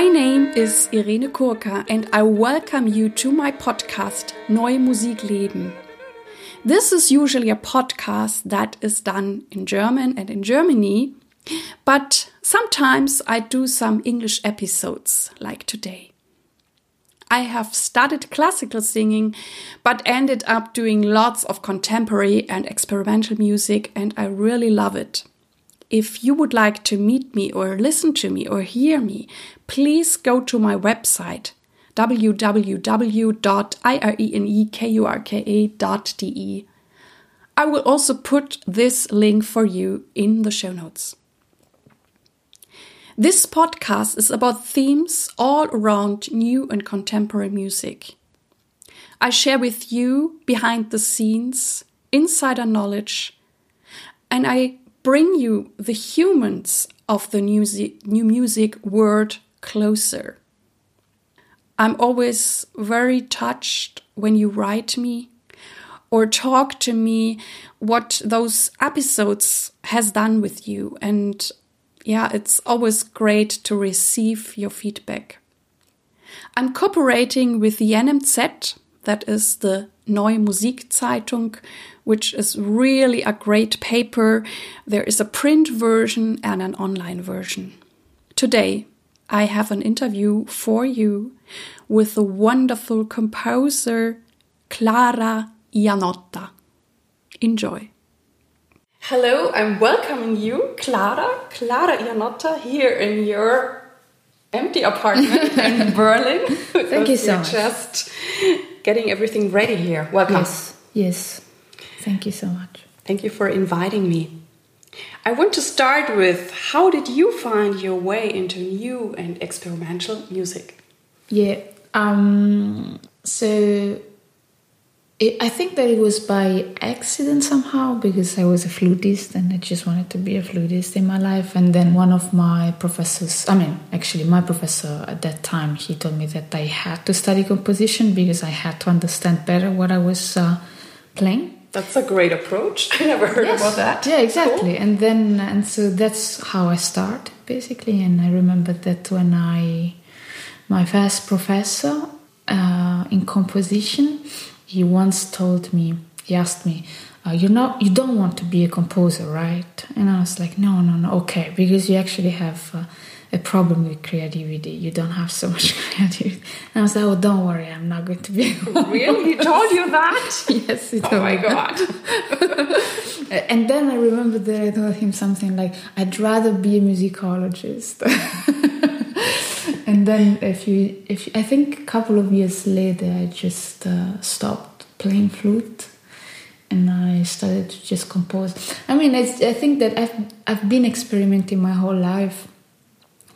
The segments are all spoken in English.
My name is Irene Kurka and I welcome you to my podcast Neue Musik Leben. This is usually a podcast that is done in German and in Germany, but sometimes I do some English episodes like today. I have studied classical singing, but ended up doing lots of contemporary and experimental music, and I really love it. If you would like to meet me or listen to me or hear me, please go to my website www.irenekurka.de. I will also put this link for you in the show notes. This podcast is about themes all around new and contemporary music. I share with you behind the scenes, insider knowledge, and I bring you the humans of the new, new music world closer. I'm always very touched when you write me or talk to me what those episodes has done with you and yeah it's always great to receive your feedback i'm cooperating with the nmz that is the Neue Musikzeitung, which is really a great paper. There is a print version and an online version. Today, I have an interview for you with the wonderful composer Clara Iannotta. Enjoy. Hello, I'm welcoming you, Clara, Clara Iannotta, here in your empty apartment in Berlin. Thank you so much. Just getting everything ready here. Welcome. Yes, yes. Thank you so much. Thank you for inviting me. I want to start with how did you find your way into new and experimental music? Yeah, um, so it, I think that it was by accident somehow because I was a flutist and I just wanted to be a flutist in my life. And then one of my professors, I mean, actually, my professor at that time, he told me that I had to study composition because I had to understand better what I was uh, playing. That's a great approach. I never heard yes. about that. Yeah, exactly. Cool. And then, and so that's how I start basically. And I remember that when I, my first professor uh, in composition, he once told me, he asked me, uh, "You know, you don't want to be a composer, right?" And I was like, "No, no, no. Okay, because you actually have uh, a problem with creativity. You don't have so much creativity." And I was like, "Oh, don't worry, I'm not going to be." really? He told you that? yes. He told oh my god. and then I remember that I told him something like, "I'd rather be a musicologist." Then if you if you, I think a couple of years later I just uh, stopped playing flute and I started to just compose. I mean, I think that I've I've been experimenting my whole life,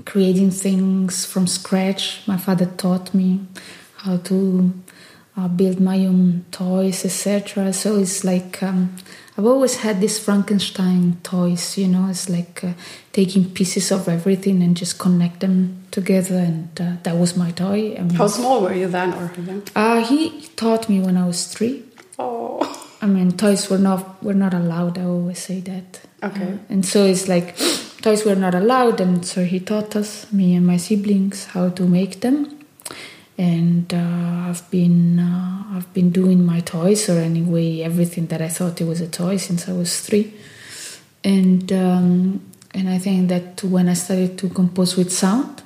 creating things from scratch. My father taught me how to uh, build my own toys, etc. So it's like um, I've always had these Frankenstein toys, you know, it's like uh, taking pieces of everything and just connect them together, and uh, that was my toy. I mean, How small were you then, or Uh, he taught me when I was three. Oh. I mean, toys were not were not allowed. I always say that. Okay. Uh, and so it's like toys were not allowed, and so he taught us, me and my siblings, how to make them and uh, I've been uh, I've been doing my toys or anyway everything that I thought it was a toy since I was three, and um, and I think that when I started to compose with sound,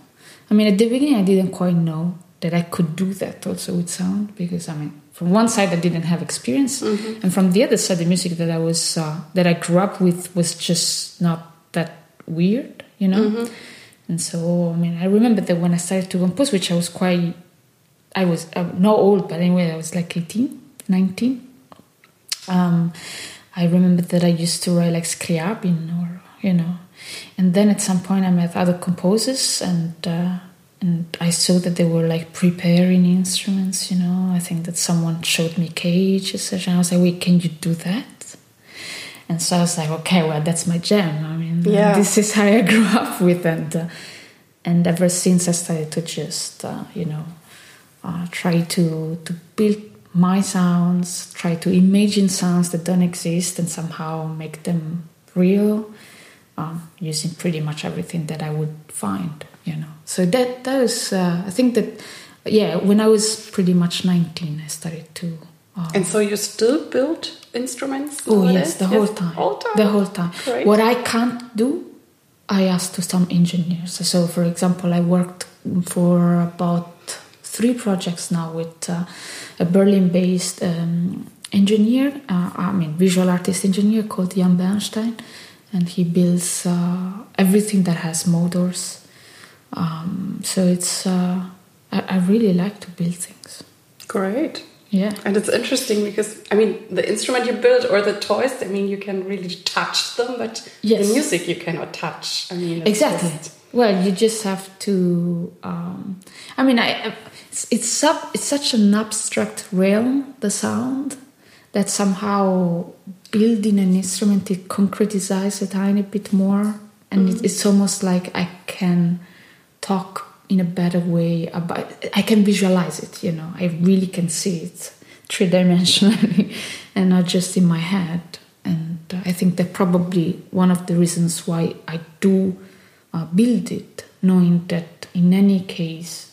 I mean at the beginning I didn't quite know that I could do that also with sound because I mean from one side I didn't have experience, mm-hmm. and from the other side the music that I was uh, that I grew up with was just not that weird, you know. Mm-hmm. And so, I mean, I remember that when I started to compose, which I was quite I was uh, not old, but anyway, I was like 18, 19. Um, I remember that I used to write like Scriabin or, you know. And then at some point I met other composers and uh, and I saw that they were like preparing instruments, you know. I think that someone showed me Cage, etc. I was like, wait, can you do that? And so I was like, okay, well, that's my jam. I mean, yeah. this is how I grew up with, and uh, and ever since I started to just, uh, you know, uh, try to, to build my sounds, try to imagine sounds that don't exist and somehow make them real um, using pretty much everything that I would find you know. So that that was uh, I think that yeah when I was pretty much 19 I started to uh, And so you still build instruments? Oh yes, the whole Yes, time. Whole time. The whole time. Great. What I can't do, I asked to some engineers. So, for example, I worked for about three projects now with uh, a Berlin-based um, engineer. Uh, I mean, visual artist engineer called Jan Bernstein, and he builds uh, everything that has motors. Um, so it's uh, I, I really like to build things. Great. Yeah. And it's interesting because I mean the instrument you build or the toys, I mean you can really touch them, but Yes. the music you cannot touch. I mean exactly well you just have to um, i mean i it's it's, sub, it's such an abstract realm the sound that somehow building an instrument it concretizes a tiny bit more. And it, it's almost like i can talk in a better way about i can visualize it you know. I really can see it three-dimensionally and not just in my head. And i think that probably one of the reasons why i do uh, build it knowing that in any case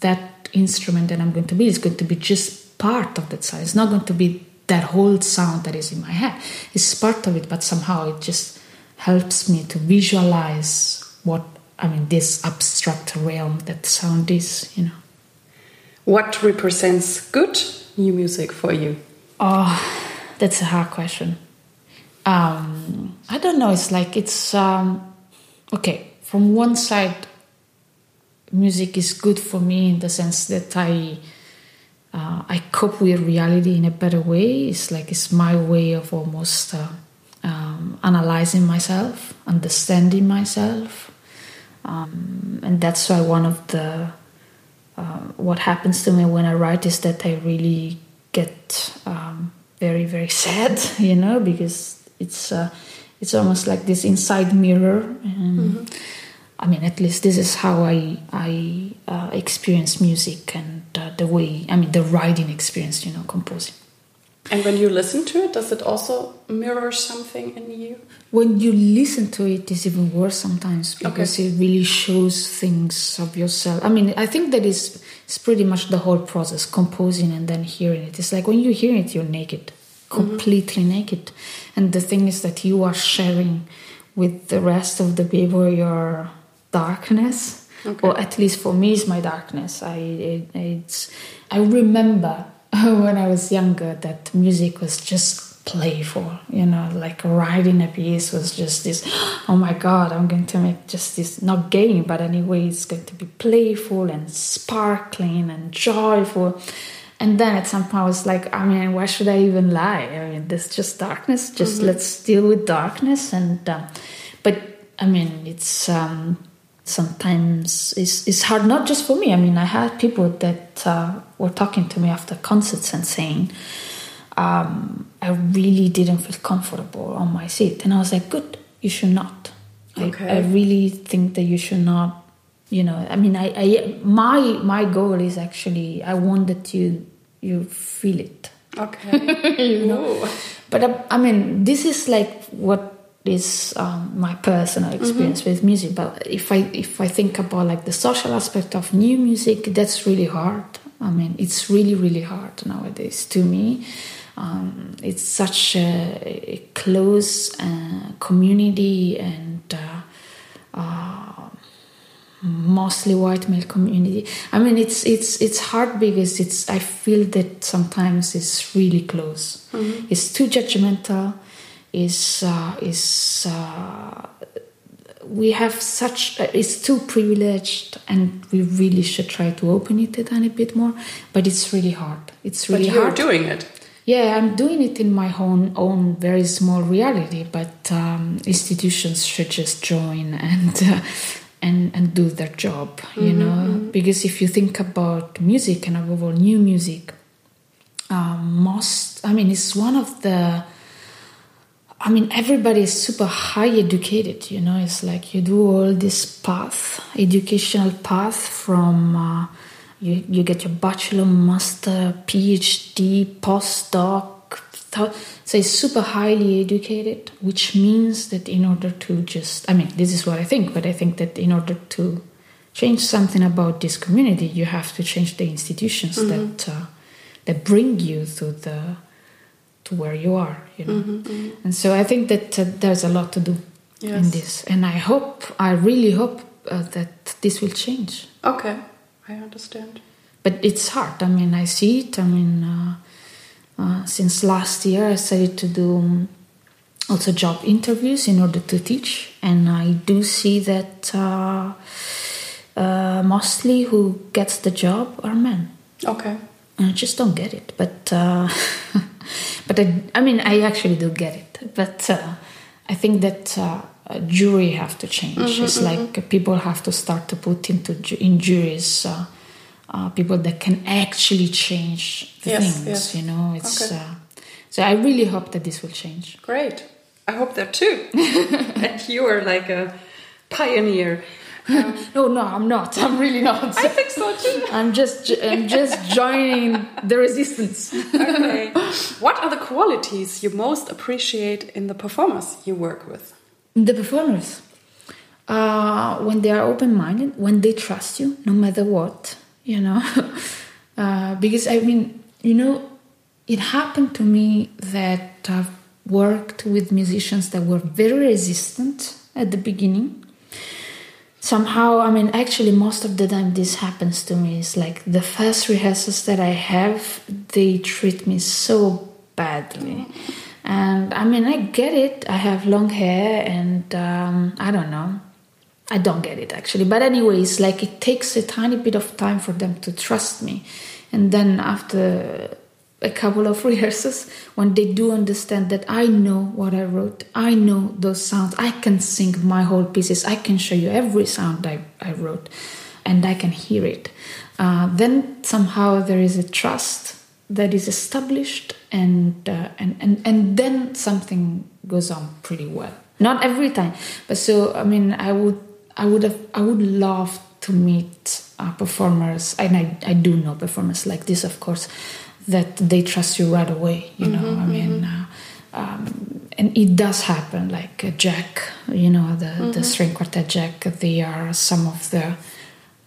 that instrument that i'm going to build is going to be just part of that sound it's not going to be that whole sound that is in my head it's part of it but somehow it just helps me to visualize what i mean this abstract realm that sound is you know What represents good new music for you? Oh, that's a hard question. Um, I don't know. It's like it's um, okay. From one side, music is good for me in the sense that I uh, I cope with reality in a better way. It's like it's my way of almost uh, um, analyzing myself, understanding myself, um, and that's why one of the um, what happens to me when I write is that I really get um, very very sad, you know, because it's uh, it's almost like this inside mirror. And, I mean, at least this is how I I uh, experience music and uh, the way I mean the writing experience, you know, composing. And when you listen to it, does it also mirror something in you? When you listen to it, it's even worse sometimes because it really shows things of yourself. I mean, I think that is it's pretty much the whole process, composing and then hearing it. It's like when you hear it, you're naked, completely naked, and the thing is that you are sharing with the rest of the people your darkness, or at least for me, it's my darkness. I it, it's I remember when I was younger that music was just playful, you know, like writing a piece was just this, oh my god, I'm going to make just this, not game, but anyway, it's going to be playful and sparkling and joyful. And then at some point I was like, I mean, why should I even lie? I mean, there's just darkness, just let's deal with darkness. And, um, but I mean, it's, um, sometimes it's, it's hard not just for me i mean i had people that uh, were talking to me after concerts and saying um, i really didn't feel comfortable on my seat and i was like good you should not Okay. I, I really think that you should not you know i mean I, I my my goal is actually i want that you you feel it Okay. you know. but uh, I mean, this is like what is um, my personal experience with music. But if I if I think about like the social aspect of new music, that's really hard. I mean, it's really really hard nowadays to me. Um, it's such a, a close uh, community and. Uh, uh, mostly white male community. I mean, it's it's it's hard because it's. I feel that sometimes it's really close. It's too judgmental. Is uh, is uh, we have such. Uh, it's too privileged, and we really should try to open it a tiny bit more. But it's really hard. It's But really you're hard. doing it. Yeah, I'm doing it in my own own very small reality, but um, institutions should just join and uh, and and do their job, you know. Because if you think about music and above all new music, um, most I mean, it's one of the. I mean, everybody is super high educated, you know. It's like you do all this path, educational path from uh, you, you get your bachelor, master, PhD, postdoc. th- So it's super highly educated, which means that in order to just, I mean, this is what I think, but I think that in order to change something about this community, you have to change the institutions Mm-hmm. that uh, that bring you to the to where you are. You know, Mm-hmm, and so I think that uh, there's a lot to do in this, and I hope, I really hope uh, that this will change. Okay, I understand. But it's hard. I mean, I see it. I mean, uh, uh, since last year, I started to do um, also job interviews in order to teach, and I do see that uh, uh, mostly who gets the job are men. Okay. I just don't get it. But uh, but I, I mean, I actually do get it. But uh, I think that uh, a jury have to change. it's like people have to start to put into ju- in juries uh, uh, people that can actually change the Yes, things. yes. You know, it's Okay. uh, so I really hope that this will change. Great. I hope that too. and you are like a pioneer. Um, No, no, I'm not. I'm really not. I think so too. I'm just I'm just joining the resistance. Okay. what are the qualities you most appreciate in the performers you work with? The performers, uh, when they are open minded, when they trust you, no matter what, you know. uh, because I mean, you know, it happened to me that I've worked with musicians that were very resistant at the beginning. Somehow, I mean, actually, most of the time this happens to me. It's like the first rehearsals that I have, they treat me so badly. And I mean, I get it. I have long hair, and um, I don't know. I don't get it actually. But, anyways, like it takes a tiny bit of time for them to trust me. And then after a couple of rehearsals, when they do understand that I know what I wrote, I know those sounds, I can sing my whole pieces, I can show you every sound I, I wrote, and I can hear it. Uh, then somehow there is a trust that is established, and, uh, and and and then something goes on pretty well. Not every time, but so I mean, I would I would have I would love to meet uh, performers, and I I do know performers like this, of course, that they trust you right away. You know, I mean. Uh, um, and it does happen, like uh, Jack, you know, the, the string quartet Jack, they are some of the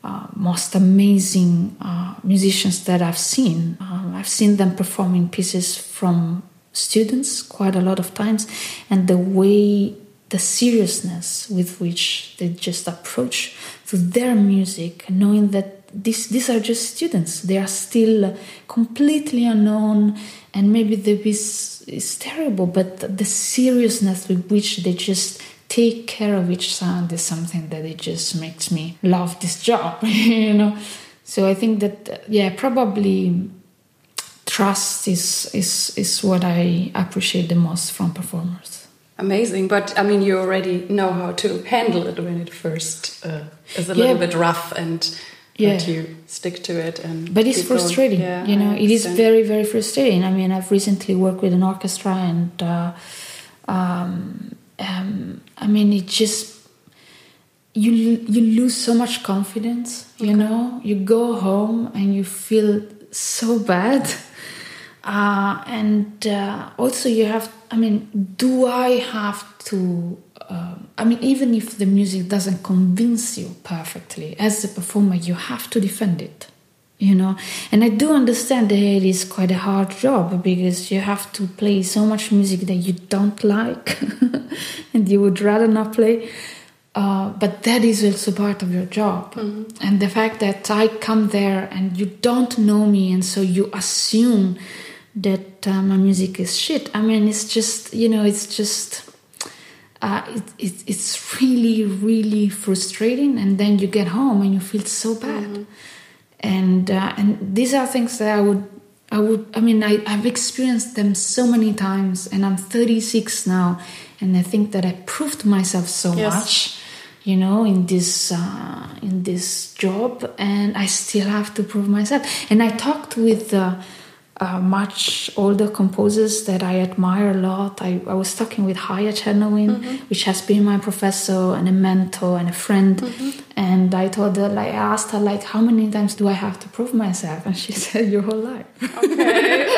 uh, most amazing uh, musicians that I've seen. Um, I've seen them performing pieces from students quite a lot of times, and the way, the seriousness with which they just approach to their music, knowing that these these are just students. They are still completely unknown, and maybe the piece is terrible, but the seriousness with which they just take care of each sound is something that it just makes me love this job, you know. So I think that yeah, probably trust is is is what I appreciate the most from performers. Amazing, but I mean, you already know how to handle it when it first uh, is a Yeah. little bit rough, and Yeah. that you stick to it. And But it's frustrating, Yeah, you know. It is very very frustrating. I mean, I've recently worked with an orchestra, and uh, um, um, I mean, it just you you lose so much confidence. You know, you go home and you feel so bad. Uh, and uh, also, you have. I mean, do I have to? Um, I mean, even if the music doesn't convince you perfectly, as a performer, you have to defend it. You know, and I do understand that it is quite a hard job because you have to play so much music that you don't like and you would rather not play. Uh, but that is also part of your job. And the fact that I come there and you don't know me, and so you assume that uh, my music is shit. I mean, it's just, you know, it's just. Uh, it, it, it's really, really frustrating, and then you get home and you feel so bad. And uh, and these are things that I would, I would, I mean, I, I've experienced them so many times, and I'm 36 now, and I think that I proved myself so Yes. much you know in this uh, in this job and i still have to prove myself and i talked with uh, much older composers that i admire a lot. I, I was talking with Chaya Czernowin, which has been my professor and a mentor and a friend. And i told her like i asked her like how many times do i have to prove myself? And she said your whole life. Okay.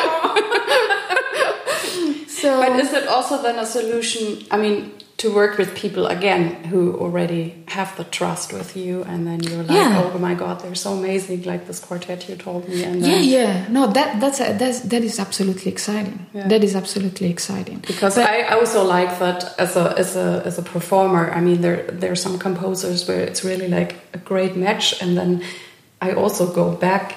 so but is it also then a solution? I mean, to work with people again who already have the trust with you, and then you're like, Yeah. oh my god, they're so amazing, like this quartet you told me, and Yeah, yeah. No, that that's that's that is absolutely exciting. Yeah. That is absolutely exciting. because But- I also like that as a as a as a performer. I mean, there there are some composers where it's really like a great match, and then I also go back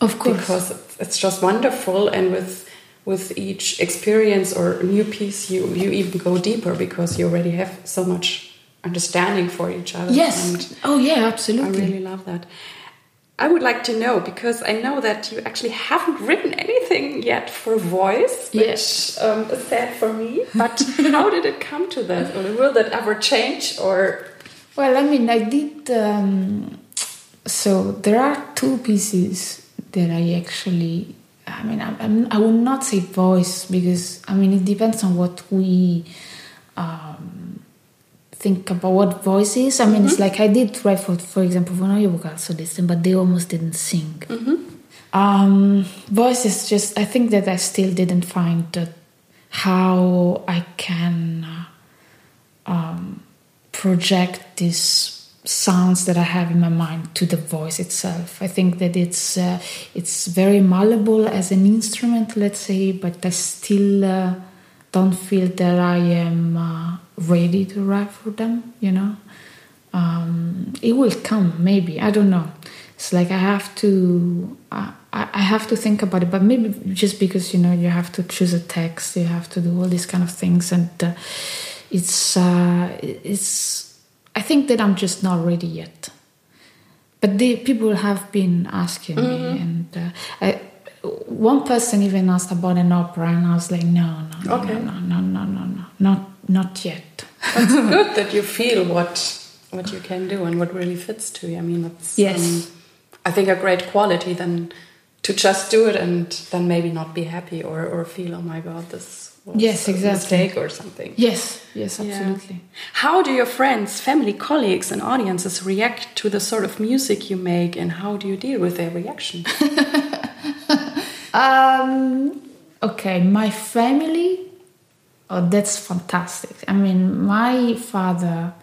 Of course. because it's- it's just wonderful, and with with each experience or new piece, you you even go deeper because you already have so much understanding for each other. yes. and Oh yeah, absolutely. I really love that. I would like to know because I know that you actually haven't written anything yet for voice, which Yes. um, is sad for me. But how did it come to that? Or will that ever change? Or Well, I mean, I did. Um, so there are two pieces that I actually. I mean, I, I'm, I would not say voice because I mean it depends on what we um, think about what voice is. I mean, it's like I did write for, for example, for Neue Vocalsolisten, but they almost didn't sing. Um, voice is just. I think that I still didn't find that how I can. Uh, um, project these sounds that I have in my mind to the voice itself. I think that it's uh, it's very malleable as an instrument, let's say, but I still uh, don't feel that I am uh, ready to write for them. You know, um, it will come maybe. I don't know. It's like I have to. I, have to think about it, but maybe just because you know you have to choose a text, you have to do all these kind of things, and uh, it's uh, it's I think that I'm just not ready yet. But the people have been asking me, and uh, I, one person even asked about an opera, and I was like, no, no, no, Okay. no, no, no, no, no, not not yet. it's good that you feel what what you can do and what really fits to you. I mean, it's Yes. um, I think a great quality than to just do it and then maybe not be happy or or feel oh my god this Yes, exactly. mistake or something. Yes, yes, Yeah. absolutely. How do your friends, family, colleagues, and audiences react to the sort of music you make, and how do you deal with their reaction? Um, okay, my family. Oh, that's fantastic. I mean, my father.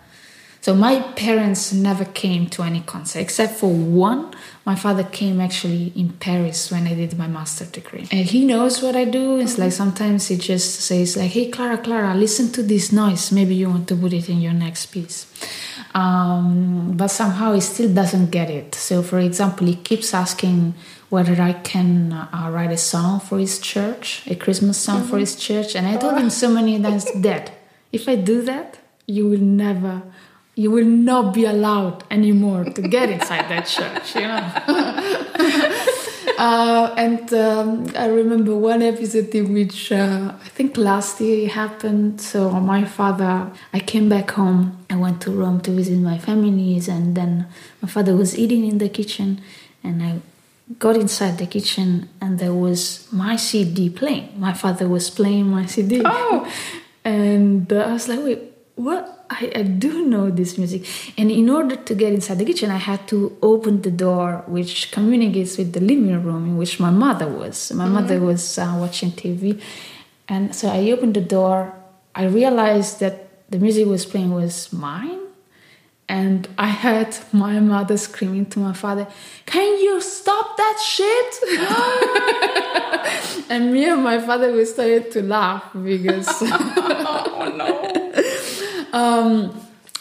So my parents never came to any concert except for one. My father came actually in Paris when I did my master degree, and he knows what I do. It's like sometimes he just says like, "Hey, Clara, Clara, listen to this noise. Maybe you want to put it in your next piece." Um, but somehow he still doesn't get it. So, for example, he keeps asking whether I can uh, write a song for his church, a Christmas song for his church, and I told him so many times that if I do that, you will never, you will not be allowed anymore to get inside that church, you know. Uh, and um, I remember one episode in which uh, I think last year it happened. So my father, I came back home. I went to Rome to visit my families, and then my father was eating in the kitchen, and I got inside the kitchen, and there was my CD playing. My father was playing my CD, Oh. and uh, I was like, wait, what? I, I do know this music. And in order to get inside the kitchen, I had to open the door, which communicates with the living room in which my mother was. My mother was uh, watching TV. And so I opened the door. I realized that the music was playing was mine. And I heard my mother screaming to my father, Can you stop that shit? and me and my father we started to laugh because oh no! Um,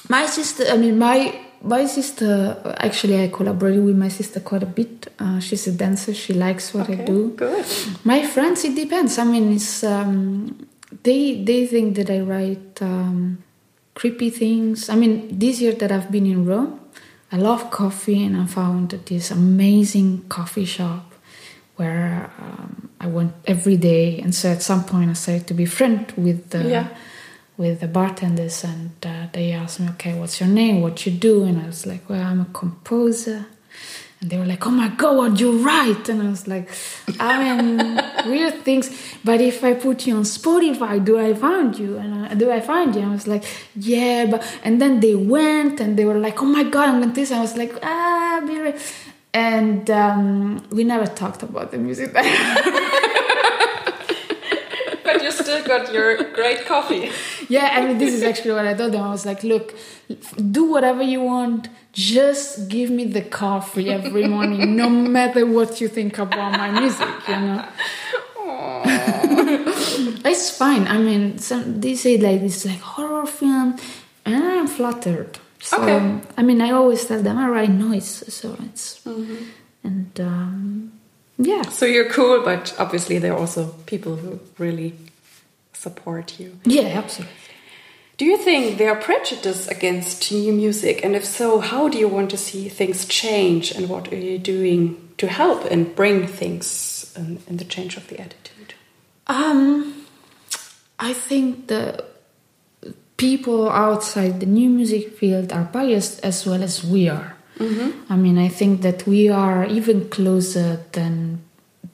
my sister, I mean, my my sister, actually, I collaborated with my sister quite a bit. Uh, she's a dancer. She likes what I do. Good. My friends, it depends. I mean, it's um, they they think that I write um, creepy things. I mean, this year that I've been in Rome, I love coffee, and I found this amazing coffee shop where um, I went every day. And so at some point, I started to be friend with the Yeah. With the bartenders, and uh, they asked me, "Okay, what's your name? What you do?" And I was like, "Well, I'm a composer." And they were like, "Oh my god, what you write?" And I was like, "I mean, weird things." But if I put you on Spotify, do I find you? And uh, do I find you? I was like, "Yeah," but and then they went and they were like, "Oh my god, I'm going this." I was like, "Ah, be right." And um, we never talked about the music. But you still got your great coffee. yeah, I mean, this is actually what I told them. I was like, look, do whatever you want. Just give me the coffee every morning, no matter what you think about my music, you know. it's fine. I mean, some, they say like this like horror film, and I'm flattered. So, Okay. I mean, I always tell them I write noise, so it's Mm-hmm. and um, yeah, So you're cool, but obviously there are also people who really support you. yeah, absolutely. Do you think there are prejudice against new music? And if so, how do you want to see things change? And what are you doing to help and bring things in, in the change of the attitude? Um, I think the people outside the new music field are biased as well as we are. I mean, I think that we are even closer than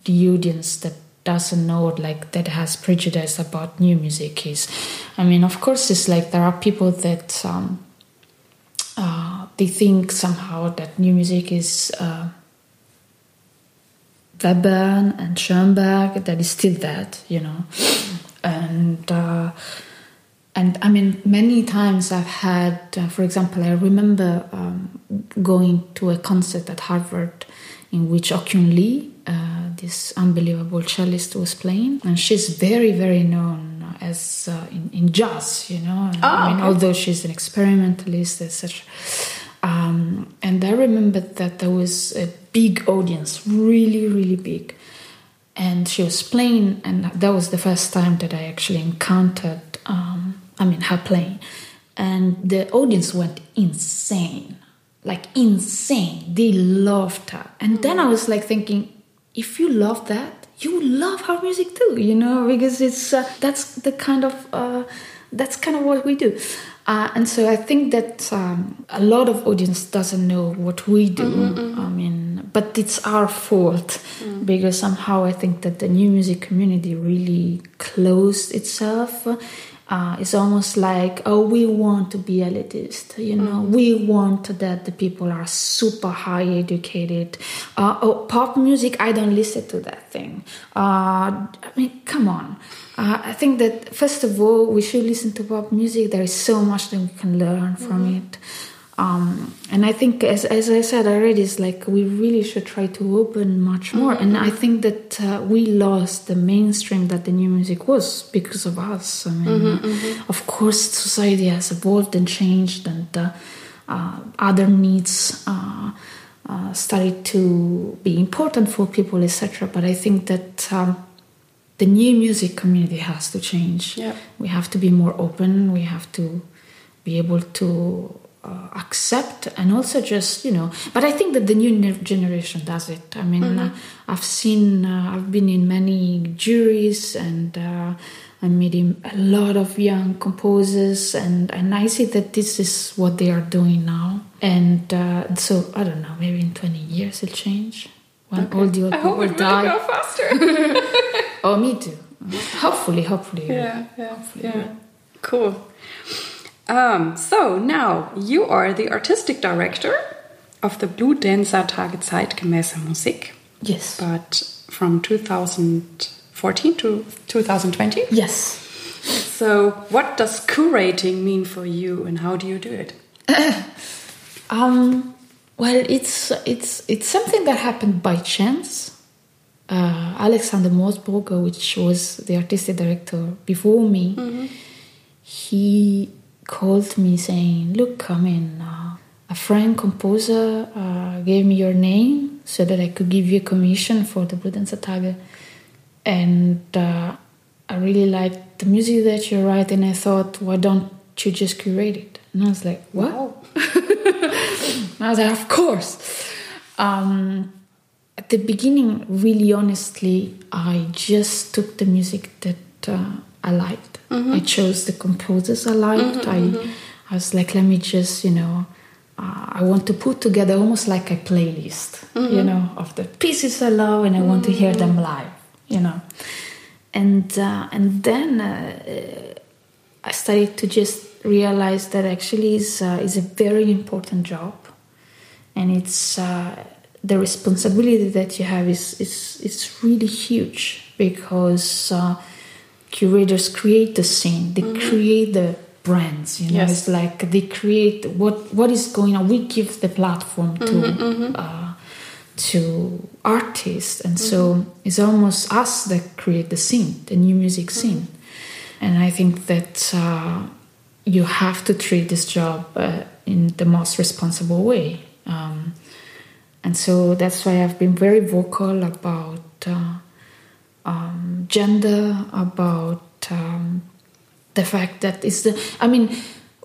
the audience that doesn't know, like that has prejudice about new music is. I mean, of course, it's like there are people that um, uh, they think somehow that new music is. Uh, Webern and Schoenberg, that is still that, you know. And uh, and I mean, many times I've had, uh, for example, I remember um, going to a concert at Harvard in which Okkyung Lee, uh, this unbelievable cellist, was playing, and she's very, very known as uh, in, in jazz, you know. Ah, I mean, okay. although she's an experimentalist, etc. Um, and I remember that there was a big audience, really, really big. And she was playing, and that was the first time that I actually encountered, um, I mean, her playing. And the audience went insane like insane. They loved her. And then I was like thinking, if you love that, you love her music too, you know, because it's uh, that's the kind of uh, that's kind of what we do. Uh, and so I think that um, a lot of audience doesn't know what we do. I mean, but it's our fault because somehow I think that the new music community really closed itself. Uh, it's almost like, oh, we want to be elitist, you know, we want that the people are super high educated. Uh, oh, pop music, I don't listen to that thing. Uh, I mean, come on. Uh, I think that first of all, we should listen to pop music. There is so much that we can learn from it. Um, and I think, as, as I said already, it's like we really should try to open much more. And I think that uh, we lost the mainstream that the new music was because of us. I mean, of course, society has evolved and changed, and uh, uh, other needs uh, uh, started to be important for people, etc. But I think that. Um, the new music community has to change. Yeah. We have to be more open. We have to be able to uh, accept and also just you know. But I think that the new generation does it. I mean, uh, I've seen, uh, I've been in many juries and. Uh, I'm meeting a lot of young composers, and, and I see that this is what they are doing now. And uh, so, I don't know, maybe in 20 years it'll change when all the old I hope people will die. go faster. Oh, me too. Hopefully, hopefully. yeah, yeah, yeah. Cool. Um, so now you are the artistic director of the Bludenzer Tage Zeitgemäße Musik, Yes. but from 2014 to 2020. Yes. So, what does curating mean for you, and how do you do it? Um, well, it's it's it's something that happened by chance. Uh, Alexander Moosbrugger, which was the artistic director before me, he called me saying, "Look, I mean, uh, a friend composer uh, gave me your name so that I could give you a commission for the Bludenzer Tage, and uh, I really liked the music that you write, and I thought, why don't you just curate it?" And I was like, "What?" And I was like, of course. Um, at the beginning, really honestly, I just took the music that uh, I liked. I chose the composers I liked. I, I was like, let me just, you know, uh, I want to put together almost like a playlist, you know, of the pieces I love, and I want to hear them live, you know. And uh, and then uh, I started to just realize that actually is uh, is a very important job, and it's uh, the responsibility that you have is is is really huge because uh, curators create the scene, they mm-hmm. create the brands. You know, yes. it's like they create what what is going on. We give the platform to. Mm-hmm, mm-hmm. Uh, to artists and so it's almost us that create the scene the new music scene and i think that uh, you have to treat this job uh, in the most responsible way um, and so that's why I've been very vocal about uh, um, gender, about um, the fact that it's the. I mean,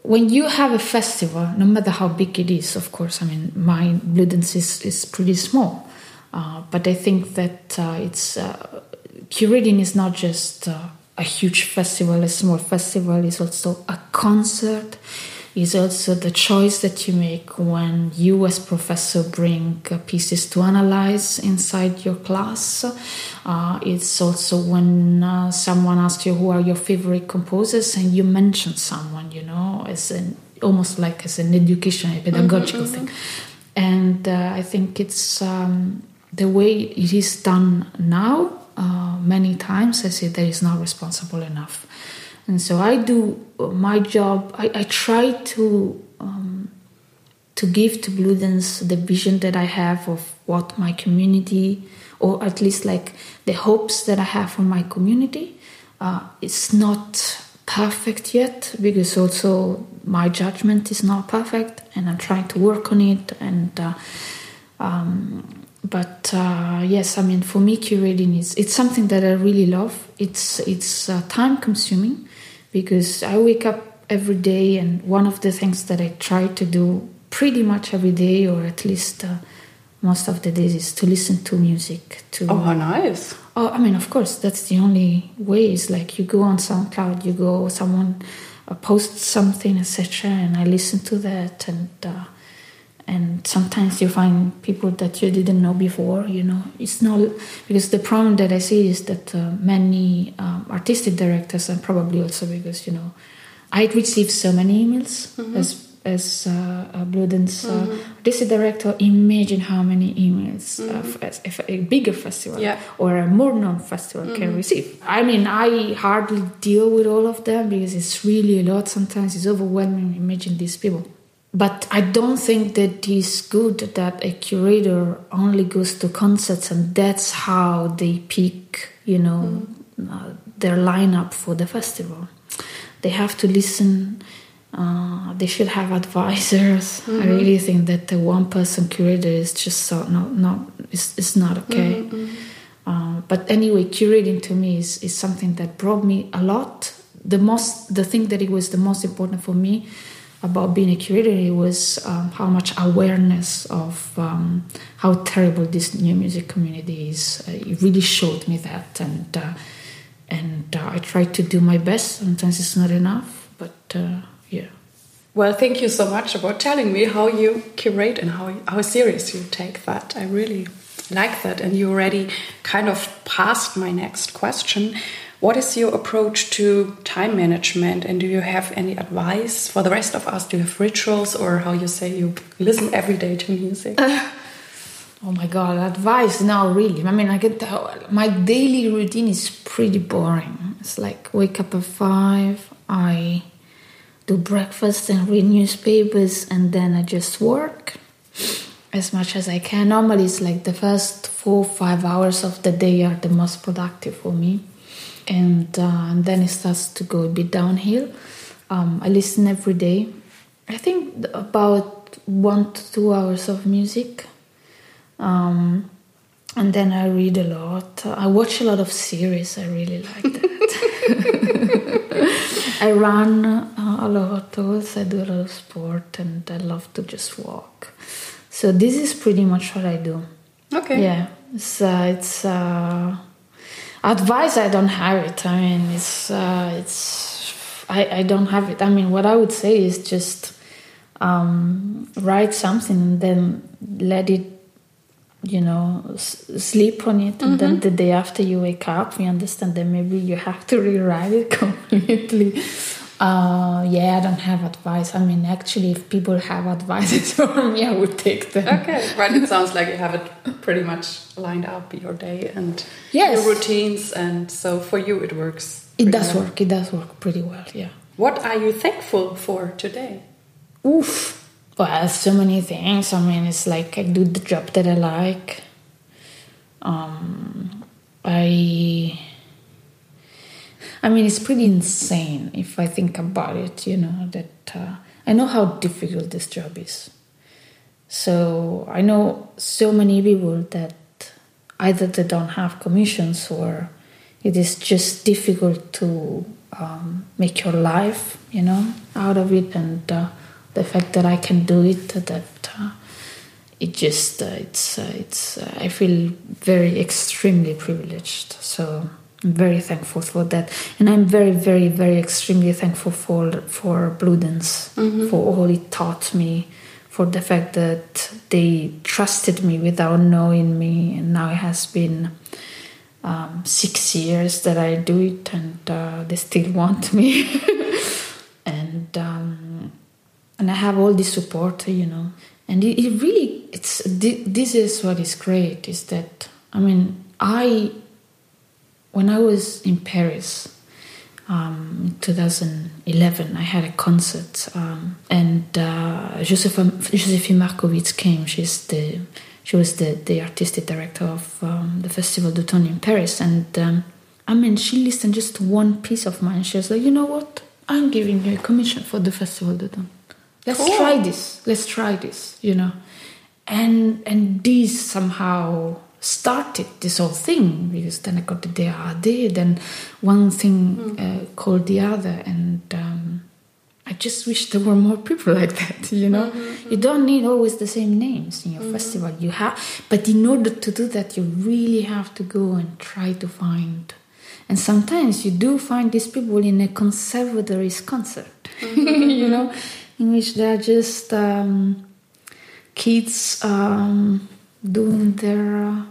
when you have a festival, no matter how big it is, of course, I mean, my Bludenz is, is pretty small. Uh, but I think that uh, it's uh, is not just uh, a huge festival, a small festival, it's also a concert is also the choice that you make when you as professor bring uh, pieces to analyze inside your class. Uh, it's also when uh, someone asks you who are your favorite composers and you mention someone you know as an almost like as an education a pedagogical mm-hmm, thing. mm-hmm. and uh, i think it's um, the way it is done now uh, many times i say that is not responsible enough and so I do my job. I, I try to um, to give to Bludenz the vision that I have of what my community, or at least like the hopes that I have for my community. Uh, it's not perfect yet because also my judgment is not perfect, and I'm trying to work on it. And uh, um, but uh, yes, I mean, for me, curating is it's something that I really love. It's it's uh, time consuming because I wake up every day, and one of the things that I try to do pretty much every day, or at least uh, most of the days, is to listen to music. To oh, how nice! Oh, I mean, of course, that's the only way. Is like you go on SoundCloud, you go someone uh, posts something, etc., and I listen to that, and uh, and sometimes you find people that you didn't know before you know it's not because the problem that i see is that uh, many um, artistic directors and probably also because you know i receive so many emails mm-hmm. as as uh, a Bludenz uh, mm-hmm. artistic director imagine how many emails uh, mm-hmm. if a bigger festival yeah. or a more known festival can mm-hmm. receive i mean i hardly deal with all of them because it's really a lot sometimes it's overwhelming imagine these people but I don't think that it's good that a curator only goes to concerts and that's how they pick, you know, mm. uh, their lineup for the festival. They have to listen. Uh, they should have advisors. Mm-hmm. I really think that the one person curator is just so no no it's, it's not okay. Mm-hmm. Uh, but anyway, curating to me is, is something that brought me a lot. The most the thing that it was the most important for me about being a curator was um, how much awareness of um, how terrible this new music community is. Uh, it really showed me that, and uh, and uh, I tried to do my best. Sometimes it's not enough, but uh, yeah. Well, thank you so much about telling me how you curate and how how serious you take that. I really like that, and you already kind of passed my next question. What is your approach to time management? And do you have any advice for the rest of us? Do you have rituals or how you say you listen every day to music? Uh, oh my God, advice? No, really. I mean, I get my daily routine is pretty boring. It's like wake up at five, I do breakfast and read newspapers, and then I just work as much as I can. Normally, it's like the first four five hours of the day are the most productive for me and, uh, and then it starts to go a bit downhill. Um, I listen every day. I think about one to two hours of music. Um, and then I read a lot. I watch a lot of series. I really like that. I run uh, a lot also. I do a lot of sport and I love to just walk. So this is pretty much what I do. Okay. Yeah. It's, uh, it's uh, advice i don't have it. I mean it's uh, it's I, I don't have it. I mean what i would say is just um, write something and then let it you know s- sleep on it. And mm-hmm. then the day after you wake up you understand that maybe you have to rewrite it completely uh, yeah, I don't have advice. I mean, actually, if people have advices for me, I would take them. Okay, right. It sounds like you have it pretty much lined up your day and yes. your routines, and so for you it works It does well. work. It does work pretty well. Yeah. What are you thankful for today? Oof. Well, so many things. I mean, it's like I do the job that I like. Um, I. I mean, it's pretty insane if I think about it. You know that uh, I know how difficult this job is. So I know so many people that either they don't have commissions or it is just difficult to um, make your life, you know, out of it. And uh, the fact that I can do it, that uh, it just uh, it's uh, it's uh, I feel very extremely privileged. So I'm very thankful for that, and I'm very very very extremely thankful for for Bludenz for all it taught me. For the fact that they trusted me without knowing me, and now it has been um, six years that I do it, and uh, they still want me. and um, and I have all this support, you know. And it, it really, it's this is what is great is that I mean I when I was in Paris um, in 2011, I had a concert, um, and uh, Josefa, Josephine Markovits came. She's the she was the, the artistic director of um, the Festival d'Automne in Paris, and um, I mean, she listened just to one piece of mine. She was like, "You know what? I'm giving you a commission for the Festival d'Automne. Let's Cool. try this. Let's try this." You know, and and this somehow started this whole thing because then I got the DAAD, then one thing uh, called the other, and um, I just wish there were more people like that. You know, you don't need always the same names in your festival. You have, but in order to do that, you really have to go and try to find. And sometimes you do find these people in a conservatory's concert, you know, in which they're just um, kids um, doing their uh,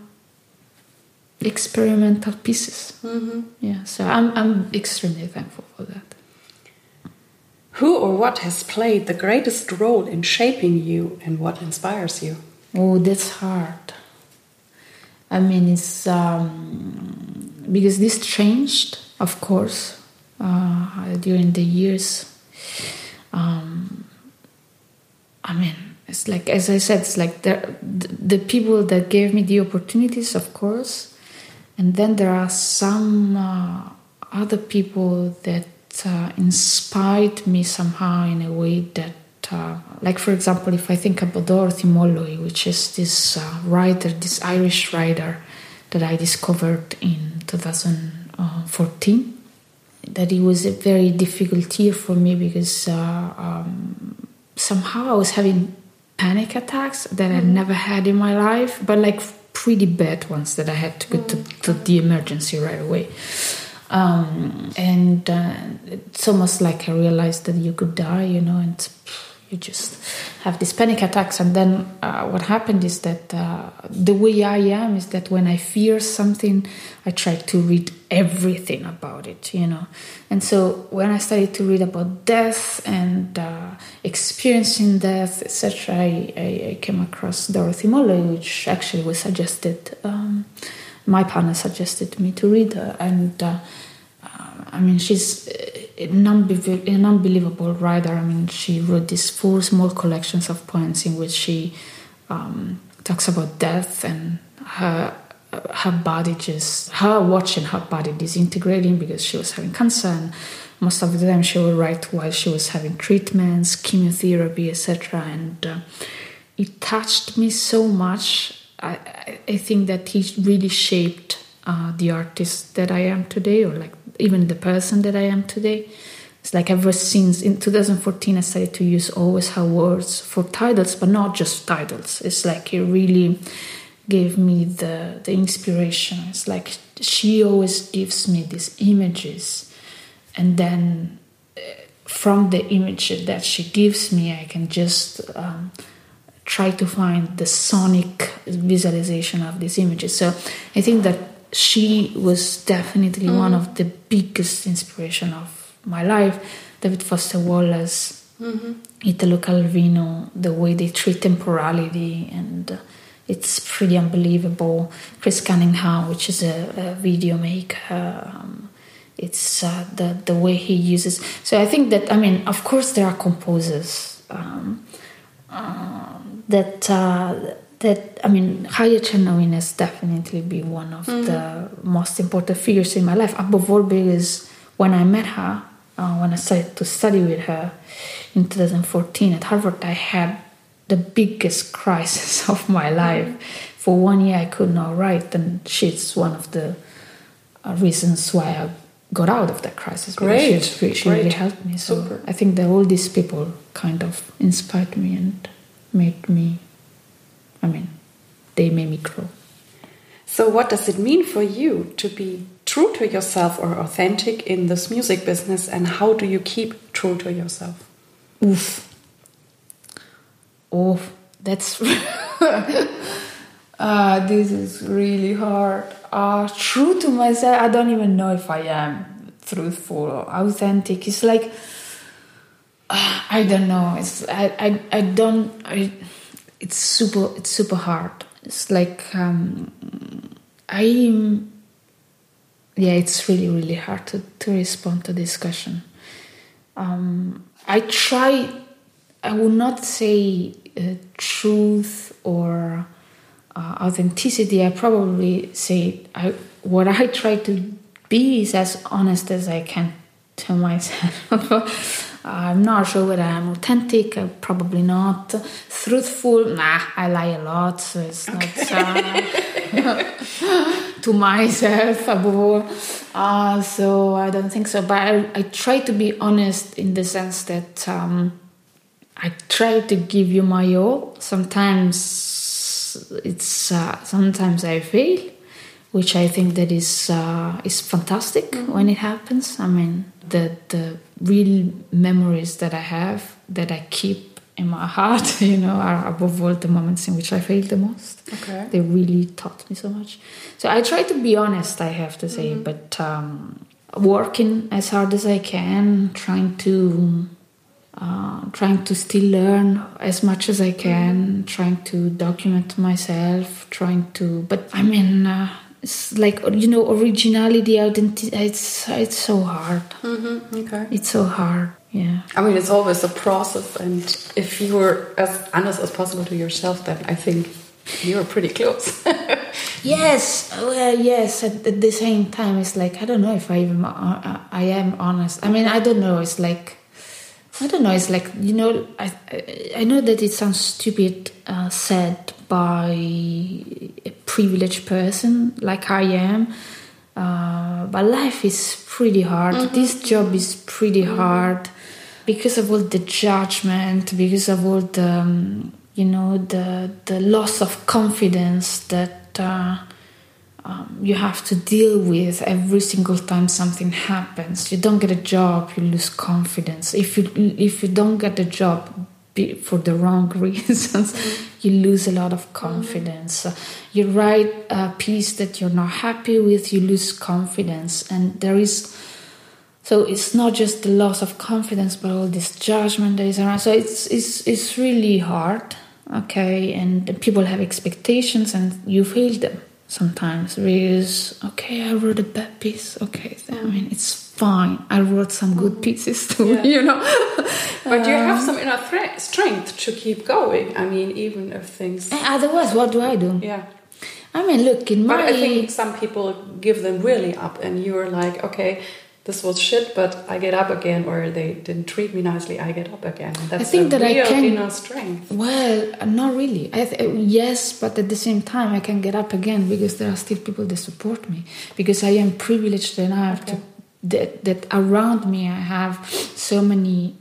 experimental pieces. Yeah, so I'm I'm extremely thankful for that. Who or what has played the greatest role in shaping you and what inspires you? Oh, that's hard. I mean, it's um, because this changed, of course, uh, during the years. Um, I mean, it's like as I said, it's like the the people that gave me the opportunities, of course, and then there are some uh, other people that uh, inspired me somehow in a way that uh, like for example if i think about dorothy molloy which is this uh, writer this irish writer that i discovered in 2014 that it was a very difficult year for me because uh, um, somehow i was having panic attacks that i never had in my life. But like pretty bad ones that i had to go to, to the emergency right away. Um, and uh, it's almost like I realized that you could die, you know, and you just have these panic attacks. And then uh, what happened is that uh, the way I am is that when I fear something, I try to read everything about it, you know. And so when I started to read about death and uh, experiencing death, etc., I, I, I came across Dorothy Molloy, which actually was suggested. Um, my partner suggested me to read her, and uh, uh, I mean, she's an, an unbelievable writer. I mean, she wrote these four small collections of poems in which she um, talks about death and her her body just her watching her body disintegrating because she was having cancer. And most of the time she would write while she was having treatments chemotherapy etc and uh, it touched me so much. I, I, I think that he really shaped uh, the artist that I am today, or like even the person that I am today. It's like ever since in 2014, I started to use always her words for titles, but not just titles. It's like it really gave me the the inspiration. It's like she always gives me these images, and then uh, from the image that she gives me, I can just um, try to find the sonic visualization of these images. So I think that she was definitely mm-hmm. one of the biggest inspiration of my life. David Foster Wallace, mm-hmm. Italo Calvino, the way they treat temporality, and uh, it's pretty unbelievable. Chris Cunningham, which is a, a video maker, um, it's uh, the the way he uses. So I think that I mean, of course, there are composers um, uh, that uh, that I mean, Chaya Czernowin has definitely been one of mm-hmm. the most important figures in my life. Above all, because when I met her, uh, when I started to study with her in 2014 at Harvard, I had the biggest crisis of my life. Mm-hmm. For one year, I could not write, and she's one of the uh, reasons why I got out of that crisis. Great, she, she Great. really helped me. So Super. I think that all these people kind of inspired me and made me I mean, they made me grow. So, what does it mean for you to be true to yourself or authentic in this music business, and how do you keep true to yourself? Oof. Oh, that's. uh, this is really hard. Uh, true to myself, I don't even know if I am truthful or authentic. It's like. Uh, I don't know. It's I, I, I don't. I, it's super it's super hard. It's like um, i yeah it's really really hard to, to respond to this question. Um, i try i would not say uh, truth or uh, authenticity. I probably say I, what i try to be is as honest as i can to myself I'm not sure whether I'm authentic, uh, probably not. Truthful, nah, I lie a lot, so it's okay. not uh, to myself above all. Uh, so I don't think so. But I, I, try to be honest in the sense that um, I try to give you my all. Sometimes it's uh, sometimes I fail, which I think that is uh, is fantastic mm-hmm. when it happens. I mean, the the real memories that I have that I keep in my heart, you know, are above all the moments in which I failed the most. Okay. They really taught me so much. So I try to be honest, I have to say, mm-hmm. but um, working as hard as I can, trying to uh, trying to still learn as much as I can, mm-hmm. trying to document myself, trying to. But I mean, uh, it's like you know originality identity it's it's so hard. Mm-hmm. okay. It's so hard yeah. I mean it's always a process and if you were as honest as possible to yourself then i think you're pretty close. Yes well yes at, at, the same time it's like i don't know if i even uh, i am honest. I mean i don't know it's like I don't know. It's like you know. I I know that it sounds stupid uh, said by a privileged person like I am, uh, but life is pretty hard. Mm-hmm. This job is pretty mm-hmm. hard because of all the judgment, because of all the um, you know the the loss of confidence that. Uh, um, you have to deal with every single time something happens. You don't get a job, you lose confidence. If you if you don't get a job for the wrong reasons, you lose a lot of confidence. You write a piece that you're not happy with, you lose confidence, and there is. So it's not just the loss of confidence, but all this judgment that is around. So it's it's it's really hard, okay. And people have expectations, and you fail them sometimes because okay i wrote a bad piece okay i mean it's fine. I wrote some good pieces too yeah. you know? But you have um, some inner strength to keep going? I mean even if things otherwise what do i do? Yeah. I mean look in my but i think some people give them really up and you're like okay this was shit, but I get up again, or they didn't treat me nicely, I get up again. That's I think that I can, inner strength. Well, not really. Th- yes, but at the same time, I can get up again because there are still people that support me. Because I am privileged enough okay. to that that around me I have so many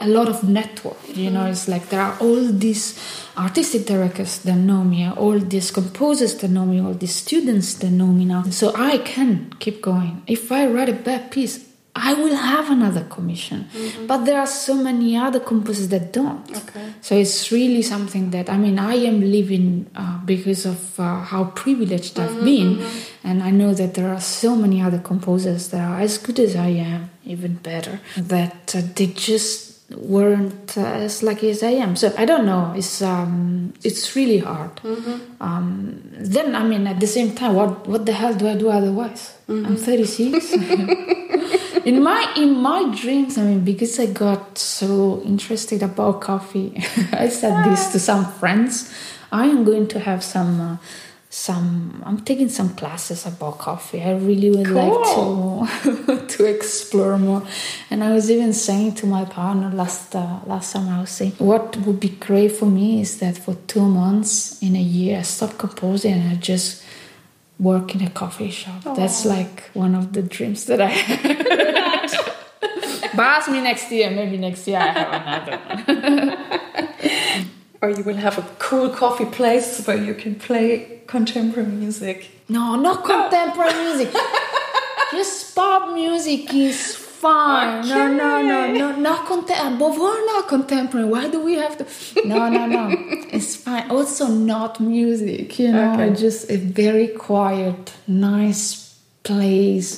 a lot of network you know mm. it's like there are all these artistic directors that know me all these composers that know me all these students that know me now. So i can keep going. If i write a bad piece I will have another commission. Mm-hmm. But there are so many other composers that don't. Okay. So it's really something that, I mean, I am living uh, because of uh, how privileged I've mm-hmm, been. Mm-hmm. And I know that there are so many other composers that are as good as I am, even better, that uh, they just weren't uh, as lucky as I am. So I don't know. It's um, it's really hard. Um, then I mean, at the same time, what what the hell do I do otherwise? I'm 36. in my in my dreams, I mean, because I got so interested about coffee, I said this to some friends. I am going to have some. Uh, some I'm taking some classes about coffee. I really would like to to explore more. And I was even saying to my partner last uh, last time I was saying what would be great for me is that for two months in a year I stop composing and I just work in a coffee shop. That's like one of the dreams that I have. but ask me next year, maybe next year I have another one. Or you will have a cool coffee place where you can play contemporary music. No, not contemporary music. Just pop music is fine. No, no, no, no, not contemporary. Uh, Above all, not contemporary. Why do we have to? No, no, no. It's fine. Also, not music. You know, Okay. just a very quiet, nice place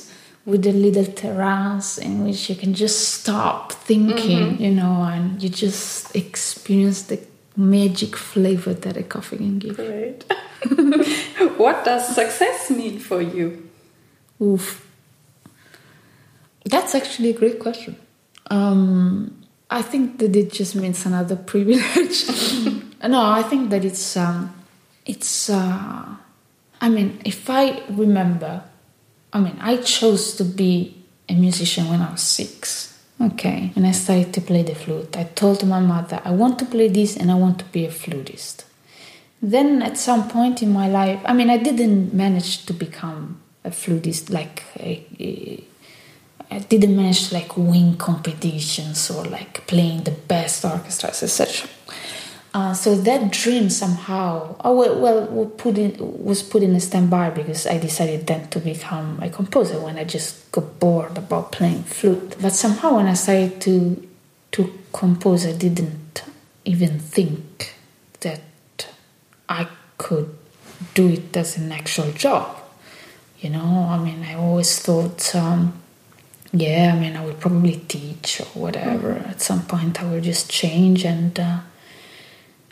with a little terrace in which you can just stop thinking. Mm-hmm. You know, and you just experience the magic flavor that a coffee can give. Great. what does success mean for you? Oof. That's actually a great question. Um, I think that it just means another privilege. no, I think that it's um, it's. Uh, I mean, if I remember, I mean, I chose to be a musician when I was six. Okay, and I started to play the flute. I told my mother, I want to play this and I want to be a flutist. Then at some point in my life, I mean, I didn't manage to become a flutist like a, a- I didn't manage to like win competitions or like playing the best orchestras, etc. Uh, so that dream somehow, oh well, well was put in was put in a standby because I decided then to become a composer when I just got bored about playing flute. But somehow when I started to to compose, I didn't even think that I could do it as an actual job. You know, I mean, I always thought, um, yeah, I mean, I will probably teach or whatever. At some point, I will just change and. Uh,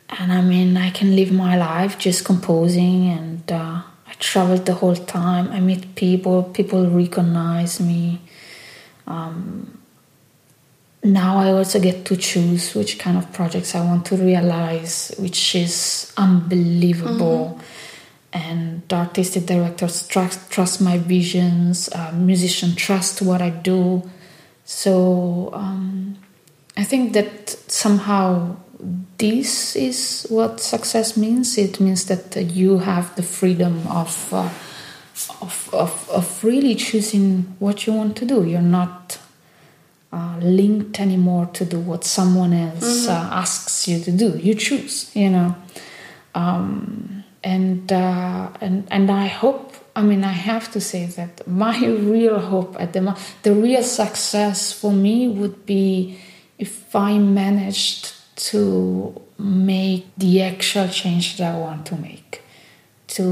and I mean, I can live my life just composing, and uh, I travel the whole time. I meet people, people recognize me. Um, now I also get to choose which kind of projects I want to realize, which is unbelievable. And artistic directors trust, trust my visions, uh, musicians trust what I do. So um, I think that somehow this is what success means. It means that you have the freedom of, uh, of, of, of really choosing what you want to do. You're not uh, linked anymore to do what someone else uh, asks you to do. You choose, you know. Um, and uh, and and I hope. I mean, I have to say that my real hope at the the real success for me would be if I managed to make the actual change that I want to make. To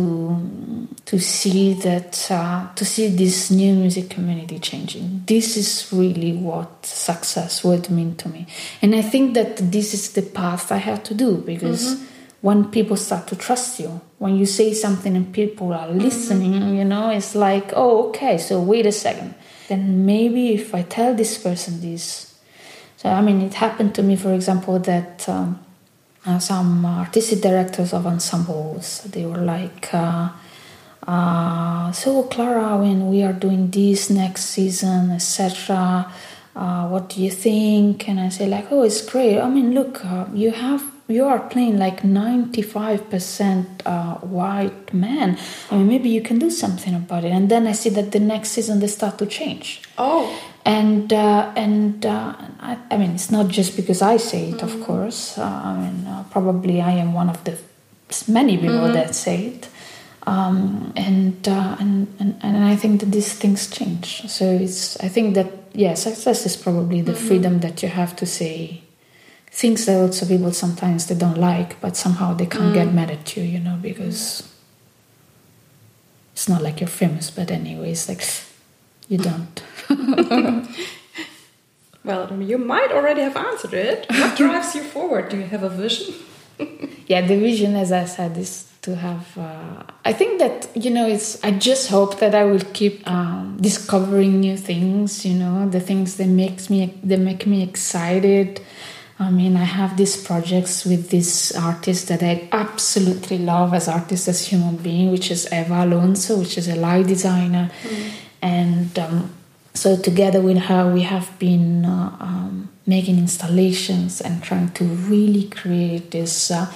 to see that uh, to see this new music community changing. This is really what success would mean to me, and I think that this is the path I have to do because when people start to trust you, when you say something and people are listening, you know, it's like, oh, okay, so wait a second. Then maybe if I tell this person this, so I mean, it happened to me, for example, that um, uh, some artistic directors of ensembles they were like, uh, uh, "So Clara, when we are doing this next season, etc., uh, what do you think?" And I say like, "Oh, it's great. I mean, look, uh, you have." You are playing like 95% uh, white men. I mean, maybe you can do something about it. And then I see that the next season they start to change Oh, and uh, and uh, I, I mean it's not just because I say it, of course. Uh, I mean uh, probably I am one of the many people that say it, um, and, uh, and and and I think that these things change. So it's I think that yeah, success is probably the freedom that you have to say things that also people sometimes they don't like, but somehow they can't get mad at you, you know, because it's not like you're famous, but anyways, like you don't. Well, you might already have answered it. What drives you forward? Do you have a vision? yeah, the vision, as I said, is to have. Uh, I think that you know, it's. I just hope that I will keep um, discovering new things. You know, the things that makes me that make me excited. I mean, I have these projects with this artist that I absolutely love as artist, as human being, which is Eva Alonso, which is a light designer, mm. and um, so together with her, we have been uh, um, making installations and trying to really create this uh,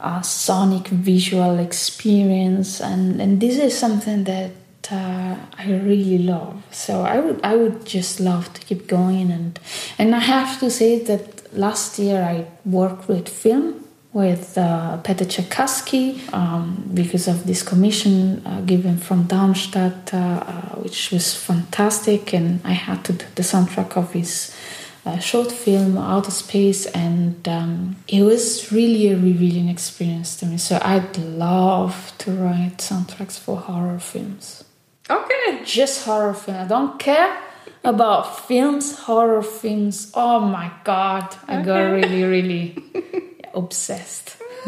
uh, sonic visual experience, and and this is something that uh, I really love. So I would I would just love to keep going, and and I have to say that last year I worked with film with uh, Peter Tscherkassky um, because of this commission uh, given from Darmstadt, uh, uh, which was fantastic, and I had to do the soundtrack of his uh, short film Outer Space, and um, it was really a revealing experience to me. So I'd love to write soundtracks for horror films. Okay, just horror film. I don't care about films, horror films. Oh my god, I okay. got really, really obsessed.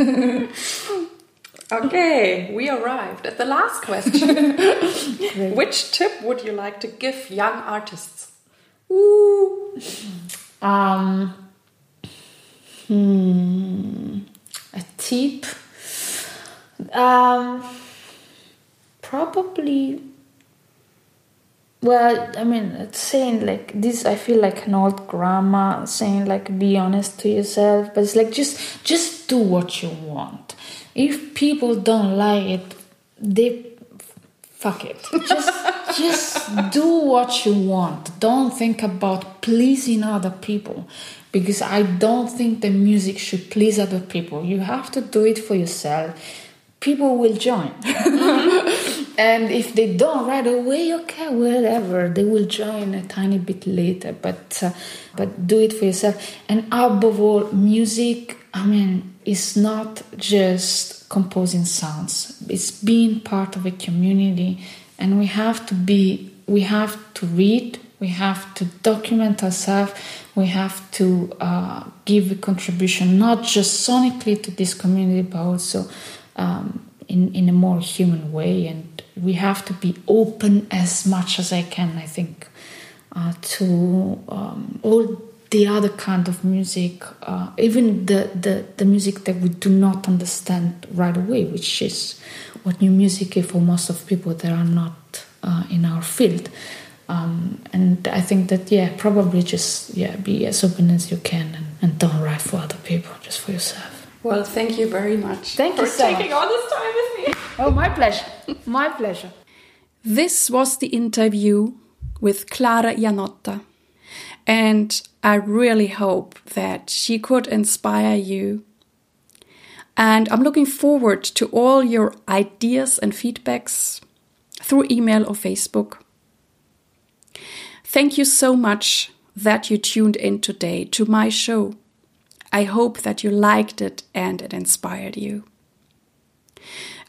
okay, we arrived at the last question. Which tip would you like to give young artists? Ooh. Um, hmm, a tip. Um, probably well i mean it's saying like this i feel like an old grandma saying like be honest to yourself but it's like just just do what you want. If people don't like it they fuck it. Just just do what you want. Don't think about pleasing other people because i don't think the music should please other people. You have to do it for yourself. People will join and if they don't right away okay whatever. They will join a tiny bit later but uh, but do it for yourself. And above all music i mean is not just composing sounds. It's being part of a community. And we have to be we have to read we have to document ourselves we have to uh, give a contribution not just sonically to this community but also um, in, in a more human way and we have to be open as much as I can, I think, uh, to um, all the other kind of music, uh, even the, the, the music that we do not understand right away, which is what new music is for most of people that are not uh, in our field. Um, and I think that yeah, probably just yeah, be as open as you can and, and don't write for other people, just for yourself. Well, thank you very much. Thank you so taking much. all this time with me. Oh, my pleasure. My pleasure. This was the interview with Clara Iannotta. And I really hope that she could inspire you. And I'm looking forward to all your ideas and feedbacks through email or Facebook. Thank you so much that you tuned in today to my show. I hope that you liked it and it inspired you.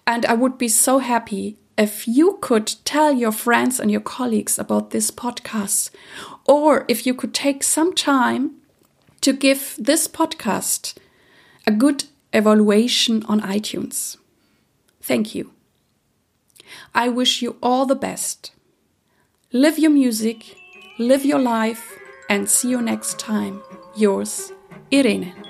And I would be so happy if you could tell your friends and your colleagues about this podcast, or if you could take some time to give this podcast a good evaluation on iTunes. Thank you. I wish you all the best. Live your music, live your life, and see you next time. Yours, Irene.